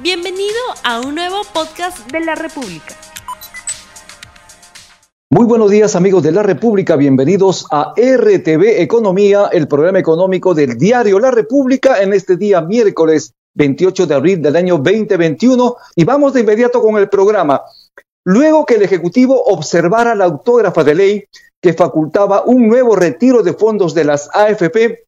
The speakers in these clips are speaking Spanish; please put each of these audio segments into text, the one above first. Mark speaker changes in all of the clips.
Speaker 1: Bienvenido a un nuevo podcast de la República.
Speaker 2: Muy buenos días amigos de la República, bienvenidos a RTV Economía, el programa económico del diario La República en este día miércoles 28 de abril del año 2021 y vamos de inmediato con el programa. Luego que el Ejecutivo observara la autógrafa de ley que facultaba un nuevo retiro de fondos de las AFP,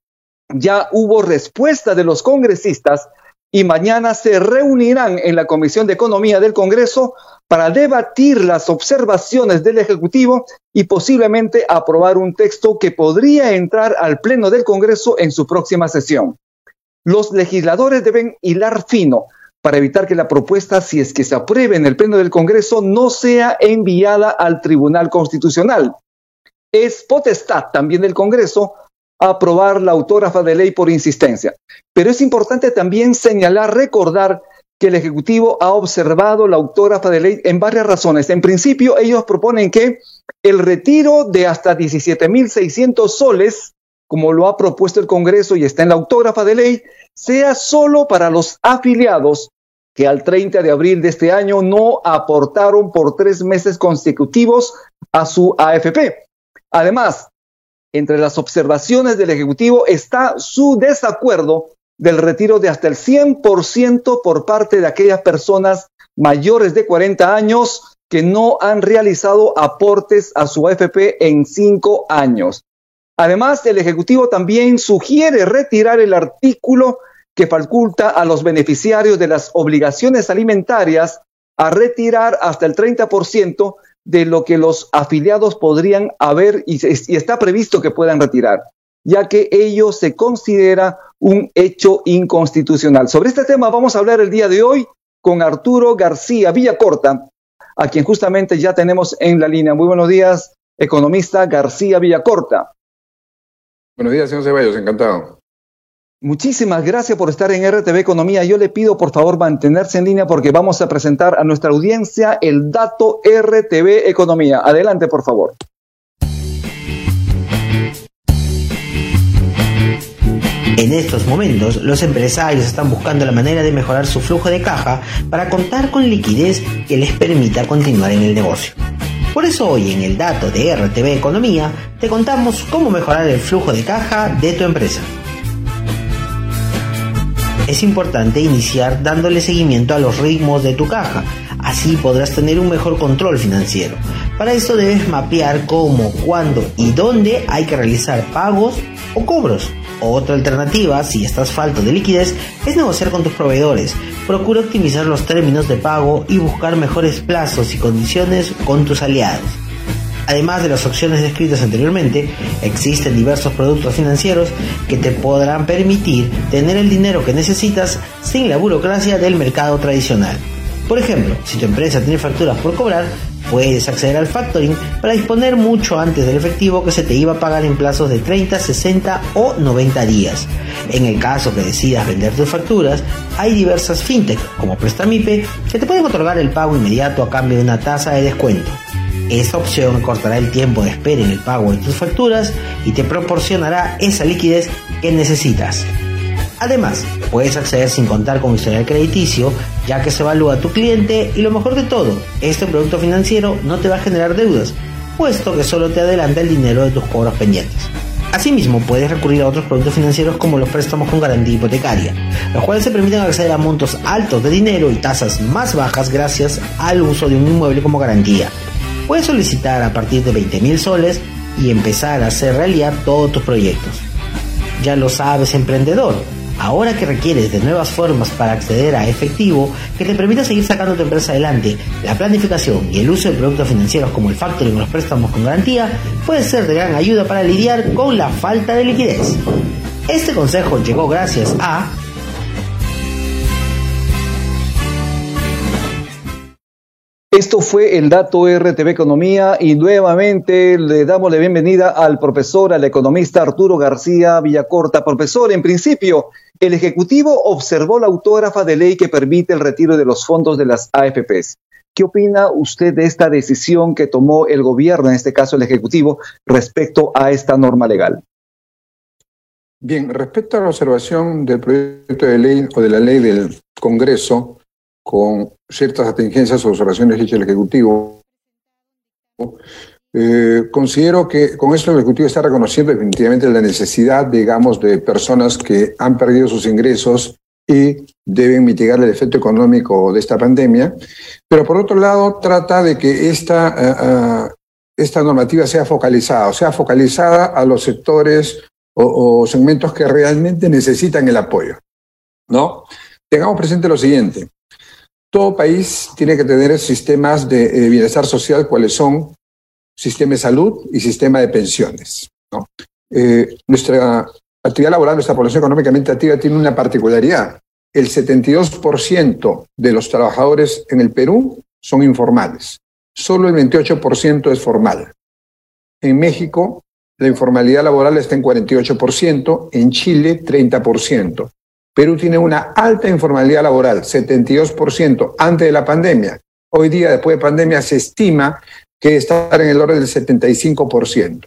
Speaker 2: ya hubo respuesta de los congresistas y mañana se reunirán en la Comisión de Economía del Congreso para debatir las observaciones del Ejecutivo y posiblemente aprobar un texto que podría entrar al Pleno del Congreso en su próxima sesión. Los legisladores deben hilar fino para evitar que la propuesta, si es que se apruebe en el Pleno del Congreso, no sea enviada al Tribunal Constitucional. Es potestad también del Congreso aprobar la autógrafa de ley por insistencia. Pero es importante también señalar, recordar que el Ejecutivo ha observado la autógrafa de ley en varias razones. En principio, ellos proponen que el retiro de hasta 17.600 soles, como lo ha propuesto el Congreso y está en la autógrafa de ley, sea solo para los afiliados que al 30 de abril de este año no aportaron por tres meses consecutivos a su AFP. Además, entre las observaciones del Ejecutivo está su desacuerdo del retiro de hasta el 100% por parte de aquellas personas mayores de 40 años que no han realizado aportes a su AFP en cinco años. Además, el Ejecutivo también sugiere retirar el artículo que faculta a los beneficiarios de las obligaciones alimentarias a retirar hasta el 30% de lo que los afiliados podrían haber y, está previsto que puedan retirar, ya que ello se considera un hecho inconstitucional. Sobre este tema vamos a hablar el día de hoy con Arturo García Villacorta, a quien justamente ya tenemos en la línea. Muy buenos días, economista García Villacorta.
Speaker 3: Buenos días, señor Ceballos, encantado.
Speaker 2: Muchísimas gracias por estar en RTV Economía. Yo le pido por favor mantenerse en línea porque vamos a presentar a nuestra audiencia el dato RTV Economía. Adelante, por favor.
Speaker 4: En estos momentos, los empresarios están buscando la manera de mejorar su flujo de caja para contar con liquidez que les permita continuar en el negocio. Por eso hoy en el dato de RTV Economía te contamos cómo mejorar el flujo de caja de tu empresa es importante iniciar dándole seguimiento a los ritmos de tu caja. Así podrás tener un mejor control financiero. Para esto debes mapear cómo, cuándo y dónde hay que realizar pagos o cobros. Otra alternativa, si estás falto de liquidez, es negociar con tus proveedores. Procura optimizar los términos de pago y buscar mejores plazos y condiciones con tus aliados. Además de las opciones descritas anteriormente, existen diversos productos financieros que te podrán permitir tener el dinero que necesitas sin la burocracia del mercado tradicional. Por ejemplo, si tu empresa tiene facturas por cobrar, puedes acceder al factoring para disponer mucho antes del efectivo que se te iba a pagar en plazos de 30, 60 o 90 días. En el caso que decidas vender tus facturas, hay diversas fintech como Prestamipe que te pueden otorgar el pago inmediato a cambio de una tasa de descuento. Esta opción cortará el tiempo de espera en el pago de tus facturas y te proporcionará esa liquidez que necesitas. Además, puedes acceder sin contar con historial crediticio, ya que se evalúa tu cliente y lo mejor de todo, este producto financiero no te va a generar deudas, puesto que solo te adelanta el dinero de tus cobros pendientes. Asimismo, puedes recurrir a otros productos financieros como los préstamos con garantía hipotecaria, los cuales se permiten acceder a montos altos de dinero y tasas más bajas gracias al uso de un inmueble como garantía. Puedes solicitar a partir de 20.000 soles y empezar a hacer realidad todos tus proyectos. Ya lo sabes, emprendedor. Ahora que requieres de nuevas formas para acceder a efectivo que te permita seguir sacando tu empresa adelante, la planificación y el uso de productos financieros como el factoring o los préstamos con garantía puede ser de gran ayuda para lidiar con la falta de liquidez. Este consejo llegó gracias a
Speaker 2: Esto fue el dato RTV Economía y nuevamente le damos la bienvenida al profesor, al economista Arturo García Villacorta. Profesor, en principio, el Ejecutivo observó la autógrafa de ley que permite el retiro de los fondos de las AFPs. ¿Qué opina usted de esta decisión que tomó el gobierno, en este caso el Ejecutivo, respecto a esta norma legal?
Speaker 3: Bien, respecto a la observación del proyecto de ley o de la ley del Congreso, con ciertas atingencias o observaciones hechas el Ejecutivo. Eh, considero que con esto el Ejecutivo está reconociendo definitivamente la necesidad, digamos, de personas que han perdido sus ingresos y deben mitigar el efecto económico de esta pandemia, pero por otro lado trata de que esta, uh, uh, esta normativa sea focalizada, o sea, focalizada a los sectores o, o, segmentos que realmente necesitan el apoyo. ¿no? Tengamos presente lo siguiente. Todo país tiene que tener sistemas de eh, bienestar social, cuáles son sistema de salud y sistema de pensiones. Eh, nuestra actividad laboral, nuestra población económicamente activa tiene una particularidad. El 72% de los trabajadores en el Perú son informales. Solo el 28% es formal. En México, la informalidad laboral está en 48%, en Chile 30%. Perú tiene una alta informalidad laboral, 72% antes de la pandemia. Hoy día, después de pandemia, se estima que está en el orden del 75%.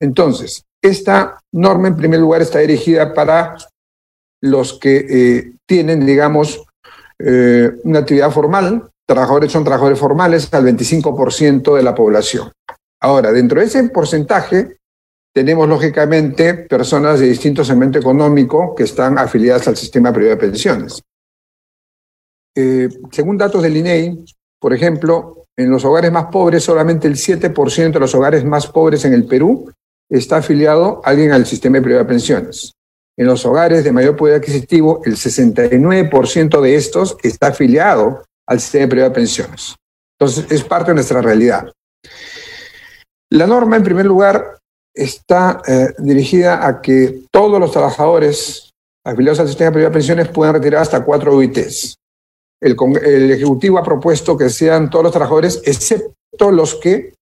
Speaker 3: Entonces, esta norma, en primer lugar, está dirigida para los que eh, tienen, digamos, eh, una actividad formal. Trabajadores son trabajadores formales al 25% de la población. Ahora, dentro de ese porcentaje, tenemos lógicamente personas de distinto segmento económico que están afiliadas al sistema privado de pensiones. Eh, según datos del INEI, por ejemplo, en los hogares más pobres, solamente el 7% de los hogares más pobres en el Perú está afiliado a alguien al sistema privado de pensiones. En los hogares de mayor poder adquisitivo, el 69% de estos está afiliado al sistema privado de pensiones. Entonces, es parte de nuestra realidad. La norma, en primer lugar, está eh, dirigida a que todos los trabajadores afiliados al sistema privado de pensiones puedan retirar hasta cuatro UITs. El, Ejecutivo ha propuesto que sean todos los trabajadores, excepto los que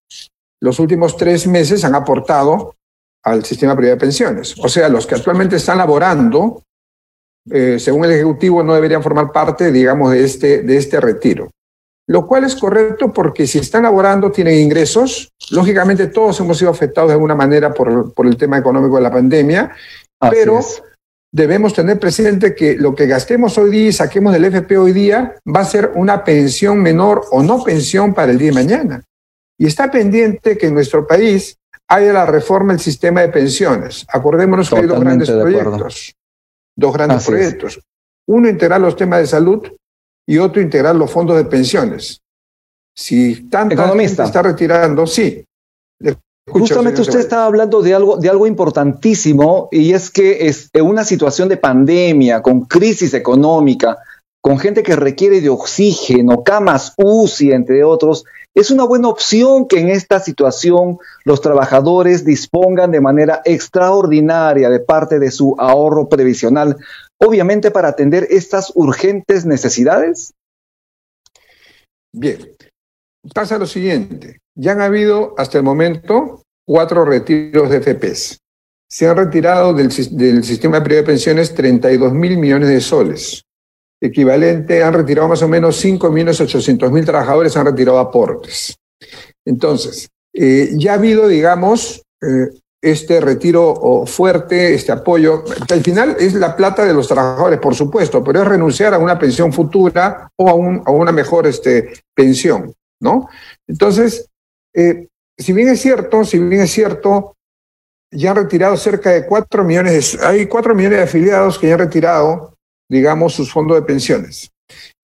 Speaker 3: los últimos tres meses han aportado al sistema privado de pensiones. O sea, los que actualmente están laborando, eh, según el Ejecutivo, no deberían formar parte, digamos, de este, de este retiro lo cual es correcto porque si están laborando, tienen ingresos. Lógicamente todos hemos sido afectados de alguna manera por, por el tema económico de la pandemia, Así pero es. debemos tener presente que lo que gastemos hoy día y saquemos del FP hoy día va a ser una pensión menor o no pensión para el día de mañana. Y está pendiente que en nuestro país haya la reforma del sistema de pensiones. Acordémonos que hay dos grandes proyectos. Dos grandes Así proyectos. Es. Uno, integrar los temas de salud y otro integrar los fondos de pensiones. Si tanta
Speaker 2: Economista.
Speaker 3: gente está retirando, sí.
Speaker 2: Escucho, Justamente usted estaba hablando de algo, de algo importantísimo y es que es una situación de pandemia, con crisis económica, con gente que requiere de oxígeno, camas UCI, entre otros, es una buena opción que en esta situación los trabajadores dispongan de manera extraordinaria de parte de su ahorro previsional obviamente para atender estas urgentes necesidades?
Speaker 3: Bien, pasa lo siguiente, ya han habido hasta el momento cuatro retiros de FPs. Se han retirado del, del sistema privado de pensiones 32 mil millones de soles, equivalente, han retirado más o menos 5 millones 800 mil trabajadores, han retirado aportes. Entonces, eh, ya ha habido, digamos, eh, este retiro fuerte, este apoyo, al final es la plata de los trabajadores, por supuesto, pero es renunciar a una pensión futura o a una mejor este, pensión, ¿no? Entonces, eh, si bien es cierto, si bien es cierto, ya han retirado cerca de cuatro millones, de, hay cuatro millones de afiliados que ya han retirado, digamos, sus fondos de pensiones.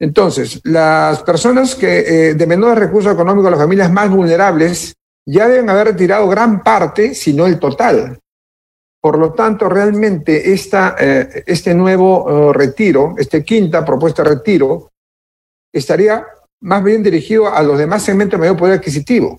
Speaker 3: Entonces, las personas que eh, de menores recursos económicos, las familias más vulnerables, ya deben haber retirado gran parte, si no el total. Por lo tanto, realmente esta, eh, este nuevo uh, retiro, esta quinta propuesta de retiro, estaría más bien dirigido a los demás segmentos de mayor poder adquisitivo.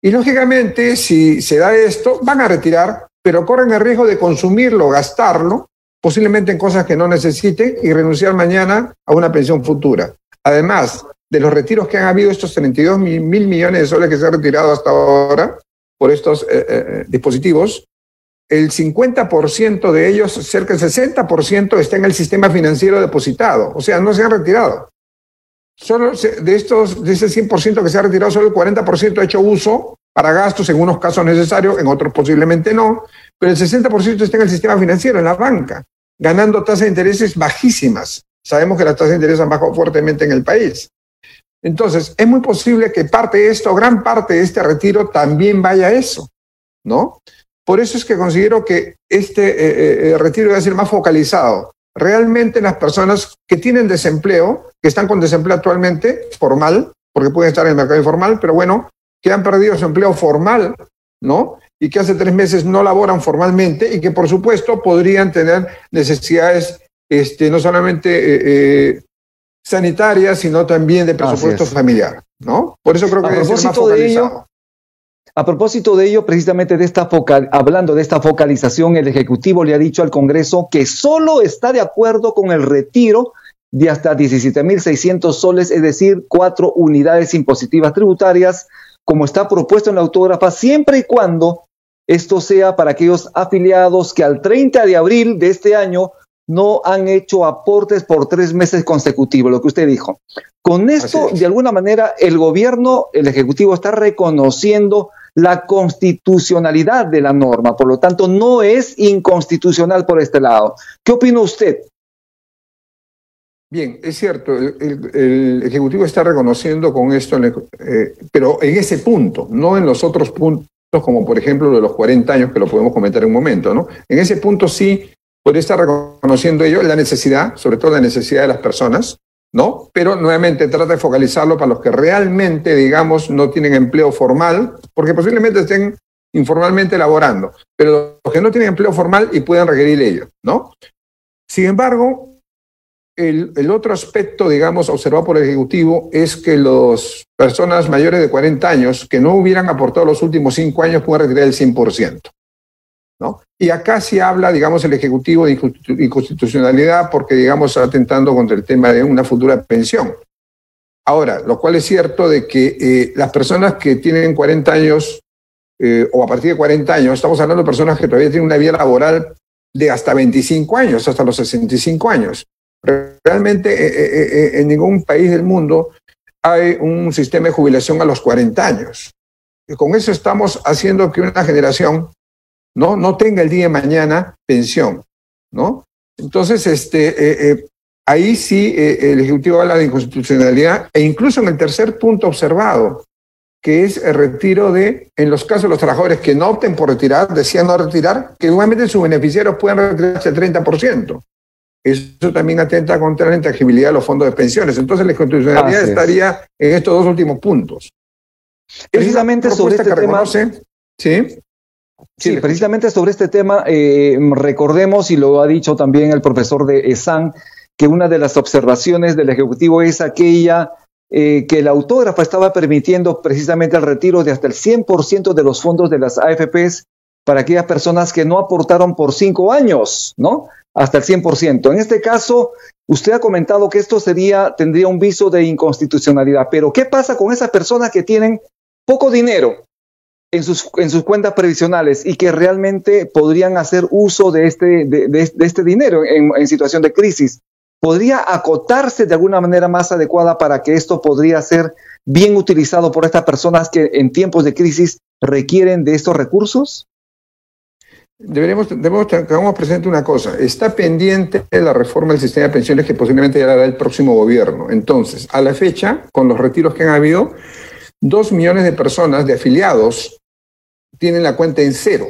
Speaker 3: Y lógicamente, si se da esto, van a retirar, pero corren el riesgo de consumirlo, gastarlo, posiblemente en cosas que no necesiten y renunciar mañana a una pensión futura. Además, de los retiros que han habido, estos 32 mil, millones de soles que se han retirado hasta ahora por estos eh, eh, dispositivos, el 50% de ellos, cerca del 60%, está en el sistema financiero depositado, o sea, no se han retirado. Solo de estos, de ese 100% que se ha retirado, solo el 40% ha hecho uso para gastos, en unos casos necesarios, en otros posiblemente no, pero el 60% está en el sistema financiero, en la banca, ganando tasas de intereses bajísimas. sabemos que las tasas de interés han bajado fuertemente en el país. Entonces, es muy posible que parte de esto, gran parte de este retiro también vaya a eso, ¿no? Por eso es que considero que este eh, eh, retiro debe ser más focalizado. Realmente las personas que tienen desempleo, que están con desempleo actualmente, formal, porque pueden estar en el mercado informal, pero bueno, que han perdido su empleo formal, ¿no? Y que hace tres meses no laboran formalmente y que por supuesto podrían tener necesidades este, no solamente eh, sanitarias, sino también de presupuesto familiar, ¿no? Por eso creo que debe ser más focalizado.
Speaker 2: A propósito de ello, precisamente de esta hablando de esta focalización, el Ejecutivo le ha dicho al Congreso que solo está de acuerdo con el retiro de hasta 17.600 soles, es decir, cuatro unidades impositivas tributarias, como está propuesto en la autógrafa, siempre y cuando esto sea para aquellos afiliados que al 30 de abril de este año no han hecho aportes por tres meses consecutivos, lo que usted dijo. Con esto, de alguna manera, el gobierno, el Ejecutivo está reconociendo la constitucionalidad de la norma, por lo tanto no es inconstitucional por este lado. ¿Qué opina usted?
Speaker 3: Bien, es cierto, el, Ejecutivo está reconociendo con esto, eh, pero en ese punto, no en los otros puntos, como por ejemplo lo de los 40 años, que lo podemos comentar en un momento, ¿no? En ese punto sí podría estar reconociendo ello la necesidad, sobre todo la necesidad de las personas, ¿no? Pero nuevamente trata de focalizarlo para los que realmente, digamos, no tienen empleo formal, porque posiblemente estén informalmente laborando, pero los que no tienen empleo formal y puedan requerir ello, ¿no? Sin embargo, el, el, otro aspecto, digamos, observado por el Ejecutivo es que las personas mayores de 40 años que no hubieran aportado los últimos cinco años pueden retirar el 100%. Y acá sí habla, digamos, el Ejecutivo de inconstitucionalidad porque, digamos, está atentando contra el tema de una futura pensión. Ahora, lo cual es cierto de que eh, las personas que tienen 40 años eh, o a partir de 40 años, estamos hablando de personas que todavía tienen una vida laboral de hasta 25 años, hasta los 65 años. Realmente eh, en ningún país del mundo hay un sistema de jubilación a los 40 años. Y con eso estamos haciendo que una generación ¿no? No tenga el día de mañana pensión, ¿no? Entonces, este, eh, eh, ahí sí eh, el Ejecutivo habla de inconstitucionalidad e incluso en el tercer punto observado, que es el retiro de, en los casos de los trabajadores que no opten por retirar, decían no retirar, que igualmente sus beneficiarios puedan retirarse el 30%. Eso también atenta contra la intangibilidad de los fondos de pensiones. Entonces la inconstitucionalidad estaría en estos dos últimos puntos.
Speaker 2: Precisamente sobre este tema, ¿sí? Sí, precisamente sobre este tema, eh, recordemos, y lo ha dicho también el profesor de ESAN, que una de las observaciones del Ejecutivo es aquella eh, que el autógrafo estaba permitiendo precisamente el retiro de hasta el 100% de los fondos de las AFPs para aquellas personas que no aportaron por cinco años, ¿no? Hasta el 100%. En este caso, usted ha comentado que esto sería, tendría un viso de inconstitucionalidad, pero ¿qué pasa con esas personas que tienen poco dinero, en sus, en sus cuentas previsionales y que realmente podrían hacer uso de este, de, este dinero en, situación de crisis. ¿Podría acotarse de alguna manera más adecuada para que esto podría ser bien utilizado por estas personas que en tiempos de crisis requieren de estos recursos?
Speaker 3: Deberíamos, debemos tengamos presente una cosa, está pendiente la reforma del sistema de pensiones que posiblemente ya la hará el próximo gobierno. Entonces, a la fecha, con los retiros que han habido, dos millones de personas, de afiliados, tienen la cuenta en cero.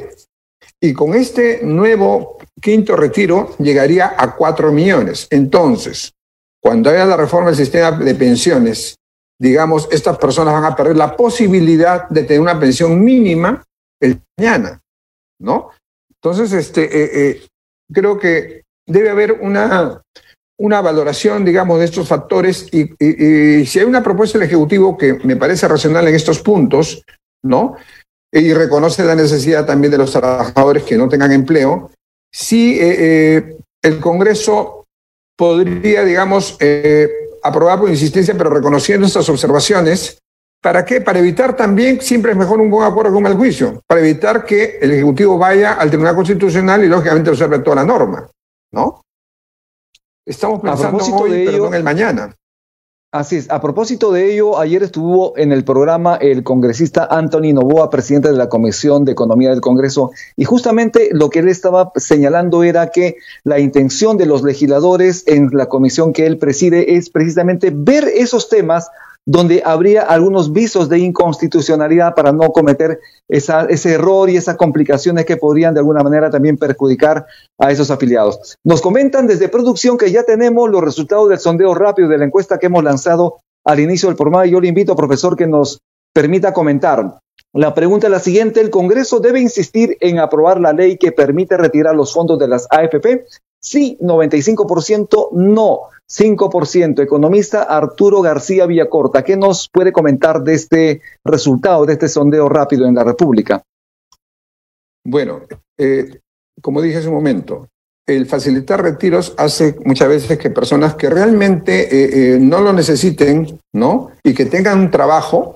Speaker 3: Y con este nuevo quinto retiro llegaría a cuatro millones. Entonces, cuando haya la reforma del sistema de pensiones, digamos, estas personas van a perder la posibilidad de tener una pensión mínima el mañana, ¿no? Entonces, este, eh, eh, creo que debe haber una, una valoración, digamos, de estos factores y, si hay una propuesta del Ejecutivo que me parece racional en estos puntos, ¿no? y reconoce la necesidad también de los trabajadores que no tengan empleo, si eh, eh, el Congreso podría, digamos, eh, aprobar por insistencia, pero reconociendo estas observaciones, ¿para qué? Para evitar también, siempre es mejor un buen acuerdo con el juicio, para evitar que el Ejecutivo vaya al Tribunal Constitucional y lógicamente observe toda la norma, ¿no? Estamos pensando hoy, pero no en el mañana.
Speaker 2: Así es. A propósito de ello, ayer estuvo en el programa el congresista Anthony Novoa, presidente de la Comisión de Economía del Congreso, y justamente lo que él estaba señalando era que la intención de los legisladores en la comisión que él preside es precisamente ver esos temas donde habría algunos visos de inconstitucionalidad para no cometer esa, ese error y esas complicaciones que podrían de alguna manera también perjudicar a esos afiliados. Nos comentan desde producción que ya tenemos los resultados del sondeo rápido de la encuesta que hemos lanzado al inicio del programa y yo le invito, profesor, que nos permita comentar. La pregunta es la siguiente, ¿el Congreso debe insistir en aprobar la ley que permite retirar los fondos de las AFP? Sí, 95%, no, 5%. Economista Arturo García Villacorta, ¿qué nos puede comentar de este resultado, de este sondeo rápido en la República?
Speaker 3: Bueno, eh, como dije hace un momento, el facilitar retiros hace muchas veces que personas que realmente eh, eh, no lo necesiten, ¿no? Y que tengan un trabajo,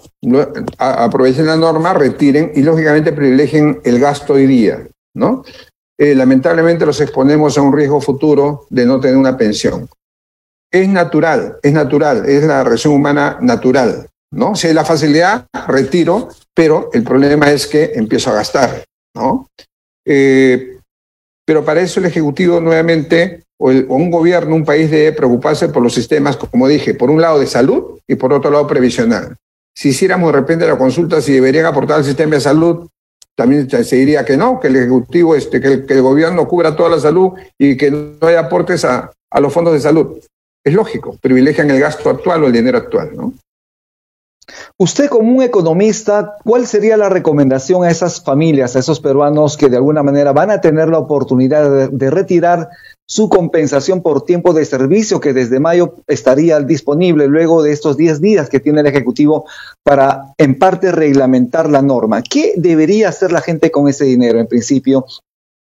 Speaker 3: aprovechen la norma, retiren y lógicamente privilegien el gasto hoy día, ¿no? Eh, lamentablemente los exponemos a un riesgo futuro de no tener una pensión. Es natural, es natural, es la reacción humana natural, ¿no? Si hay la facilidad, retiro, pero el problema es que empiezo a gastar, ¿no? Eh, pero para eso el Ejecutivo nuevamente, o, un gobierno, un país debe preocuparse por los sistemas, como dije, por un lado de salud y por otro lado previsional. Si hiciéramos de repente la consulta si deberían aportar al sistema de salud, también se diría que no, que el Ejecutivo, este, que, el, que el gobierno cubra toda la salud y que no haya aportes a, a los fondos de salud. Es lógico, privilegian el gasto actual o el dinero actual, ¿no?
Speaker 2: Usted como un economista, ¿cuál sería la recomendación a esas familias, a esos peruanos que de alguna manera van a tener la oportunidad de, de retirar su compensación por tiempo de servicio que desde mayo estaría disponible luego de estos 10 días que tiene el Ejecutivo para en parte reglamentar la norma. ¿Qué debería hacer la gente con ese dinero en principio?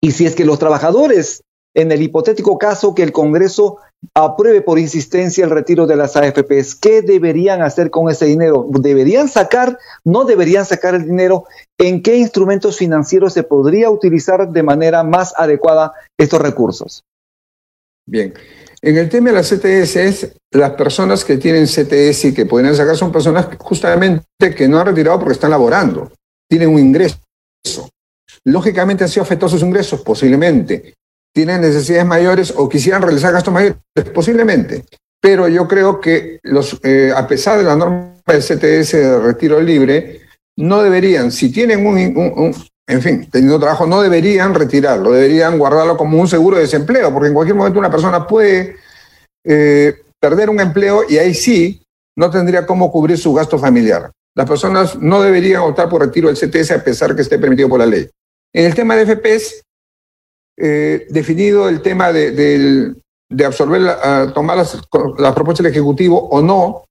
Speaker 2: Y si es que los trabajadores, en el hipotético caso que el Congreso apruebe por insistencia el retiro de las AFPs, ¿qué deberían hacer con ese dinero? ¿Deberían sacar? ¿No deberían sacar el dinero? ¿En qué instrumentos financieros se podría utilizar de manera más adecuada estos recursos?
Speaker 3: Bien. En el tema de las CTS, las personas que tienen CTS y que podrían sacar son personas justamente que no han retirado porque están laborando, tienen un ingreso. Lógicamente han sido afectados sus ingresos, posiblemente. Tienen necesidades mayores o quisieran realizar gastos mayores, posiblemente. Pero yo creo que los, eh, a pesar de la norma del CTS de retiro libre, no deberían, si tienen un, en fin, teniendo trabajo, no deberían retirarlo, deberían guardarlo como un seguro de desempleo, porque en cualquier momento una persona puede eh, perder un empleo y ahí sí no tendría cómo cubrir su gasto familiar. Las personas no deberían optar por retiro del CTS a pesar que esté permitido por la ley. En el tema de FPs, eh, definido el tema de, de, absorber, tomar las, las propuestas del Ejecutivo o no,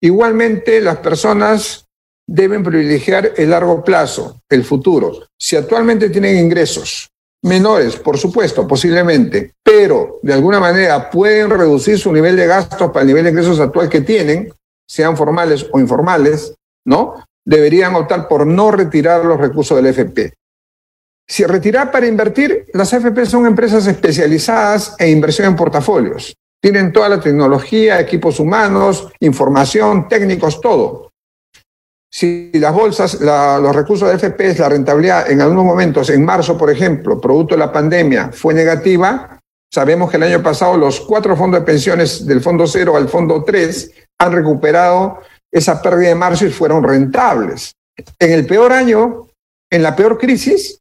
Speaker 3: igualmente las personas deben privilegiar el largo plazo, el futuro. Si actualmente tienen ingresos menores, por supuesto, posiblemente, pero de alguna manera pueden reducir su nivel de gastos para el nivel de ingresos actual que tienen, sean formales o informales, ¿no? Deberían optar por no retirar los recursos del FP. Si retirar para invertir, las AFP son empresas especializadas en inversión en portafolios. Tienen toda la tecnología, equipos humanos, información, técnicos, todo. Si las bolsas, la, los recursos de FPs, la rentabilidad en algunos momentos, en marzo, por ejemplo, producto de la pandemia, fue negativa, sabemos que el año pasado los cuatro fondos de pensiones del fondo cero al fondo 3 han recuperado esa pérdida de marzo y fueron rentables. En el peor año, en la peor crisis,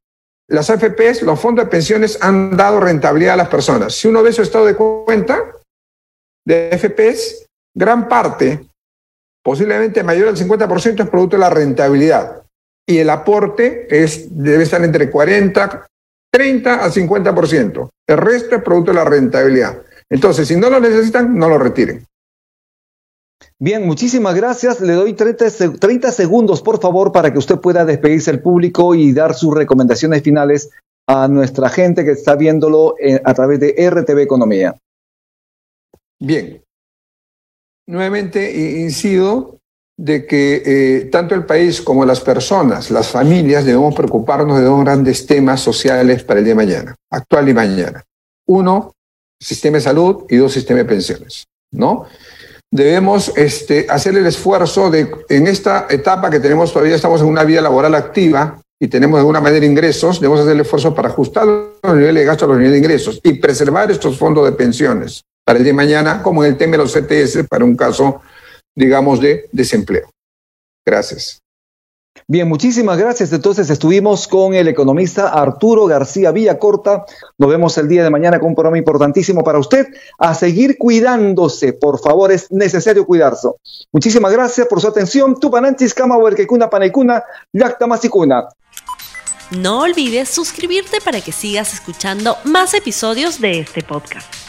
Speaker 3: las AFPs, los fondos de pensiones han dado rentabilidad a las personas. Si uno ve su estado de cuenta de FPs, gran parte posiblemente mayor al 50% es producto de la rentabilidad. Y el aporte es, debe estar entre 40, 30 a 50%. El resto es producto de la rentabilidad. Entonces, si no lo necesitan, no lo retiren.
Speaker 2: Bien, muchísimas gracias. Le doy 30, 30, segundos, por favor, para que usted pueda despedirse al público y dar sus recomendaciones finales a nuestra gente que está viéndolo eh, a través de RTV Economía.
Speaker 3: Bien, nuevamente incido de que eh, tanto el país como las personas, las familias, debemos preocuparnos de dos grandes temas sociales para el día de mañana, actual y mañana. Uno, sistema de salud y dos, sistema de pensiones, ¿no? Debemos este, hacer el esfuerzo de, en esta etapa que tenemos todavía, estamos en una vida laboral activa y tenemos de alguna manera ingresos, debemos hacer el esfuerzo para ajustar los niveles de gasto a los niveles de ingresos y preservar estos fondos de pensiones para el día de mañana, como en el tema de los CTS, para un caso, digamos, de desempleo. Gracias.
Speaker 2: Bien, muchísimas gracias. Entonces estuvimos con el economista Arturo García Villacorta. Nos vemos el día de mañana con un programa importantísimo para usted. A seguir cuidándose, por favor, es necesario cuidarse. Muchísimas gracias por su atención. Tupananchis, Kama, Huerquecuna, Panecuna, Yacta, Masicuna.
Speaker 1: No olvides suscribirte para que sigas escuchando más episodios de este podcast.